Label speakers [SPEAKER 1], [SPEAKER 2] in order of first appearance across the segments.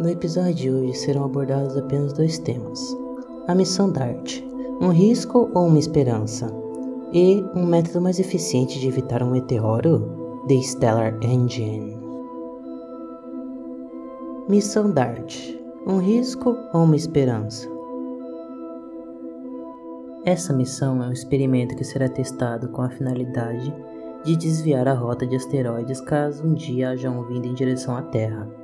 [SPEAKER 1] No episódio de hoje serão abordados apenas dois temas: a missão DART, um risco ou uma esperança, e um método mais eficiente de evitar um meteoro, The Stellar Engine. Missão DART, um risco ou uma esperança? Essa missão é um experimento que será testado com a finalidade de desviar a rota de asteroides caso um dia hajam vindo em direção à Terra.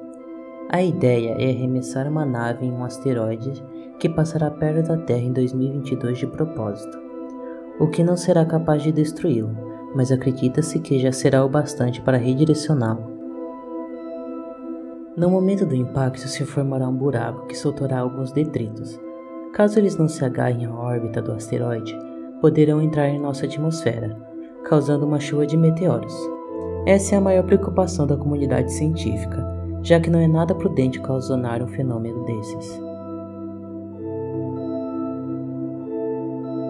[SPEAKER 1] A ideia é arremessar uma nave em um asteroide que passará perto da Terra em 2022 de propósito, o que não será capaz de destruí-lo, mas acredita-se que já será o bastante para redirecioná-lo. No momento do impacto se formará um buraco que soltará alguns detritos, Caso eles não se agarrem à órbita do asteroide, poderão entrar em nossa atmosfera, causando uma chuva de meteoros. Essa é a maior preocupação da comunidade científica, já que não é nada prudente causar um fenômeno desses.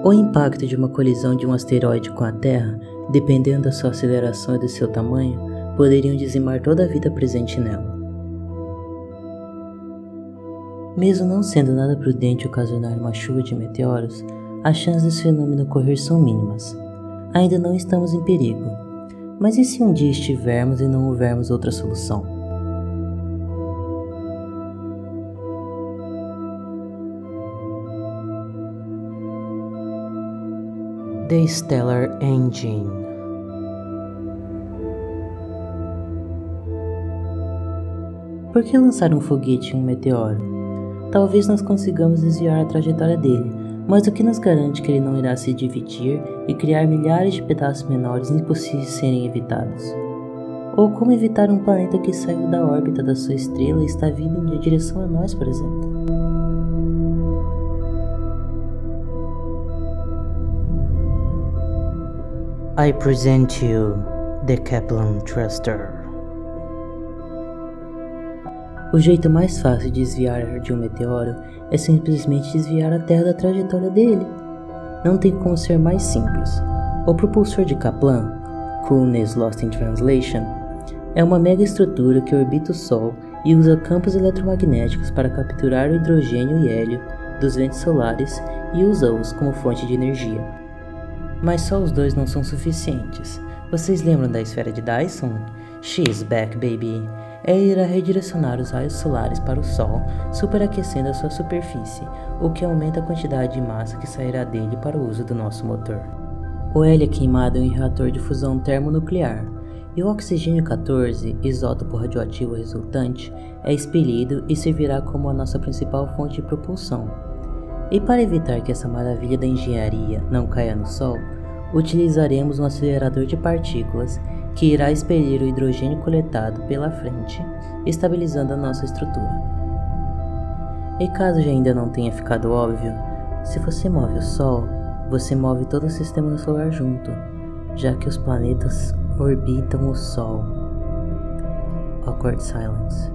[SPEAKER 1] O impacto de uma colisão de um asteroide com a Terra, dependendo da sua aceleração e do seu tamanho, poderiam dizimar toda a vida presente nela. Mesmo não sendo nada prudente ocasionar uma chuva de meteoros, as chances desse fenômeno ocorrer são mínimas. Ainda não estamos em perigo. Mas e se um dia estivermos e não houvermos outra solução? The Stellar Engine Por que lançar um foguete em um meteoro? talvez nós consigamos desviar a trajetória dele, mas o que nos garante que ele não irá se dividir e criar milhares de pedaços menores impossíveis de serem evitados? Ou como evitar um planeta que saiu da órbita da sua estrela e está vindo em direção a nós, por exemplo? I present you the Kepler Thruster. O jeito mais fácil de desviar de um meteoro é simplesmente desviar a Terra da trajetória dele. Não tem como ser mais simples. O propulsor de Kaplan, Coolness Lost in Translation, é uma mega estrutura que orbita o Sol e usa campos eletromagnéticos para capturar o hidrogênio e hélio dos ventos solares e usa-os como fonte de energia. Mas só os dois não são suficientes. Vocês lembram da esfera de Dyson? She's back, baby! é irá redirecionar os raios solares para o Sol, superaquecendo a sua superfície, o que aumenta a quantidade de massa que sairá dele para o uso do nosso motor. O hélio é queimado em um reator de fusão termonuclear, e o oxigênio 14, isótopo radioativo resultante, é expelido e servirá como a nossa principal fonte de propulsão. E para evitar que essa maravilha da engenharia não caia no Sol, utilizaremos um acelerador de partículas que irá expelir o hidrogênio coletado pela frente, estabilizando a nossa estrutura. E caso já ainda não tenha ficado óbvio, se você move o Sol, você move todo o sistema solar junto, já que os planetas orbitam o Sol. Awkward silence.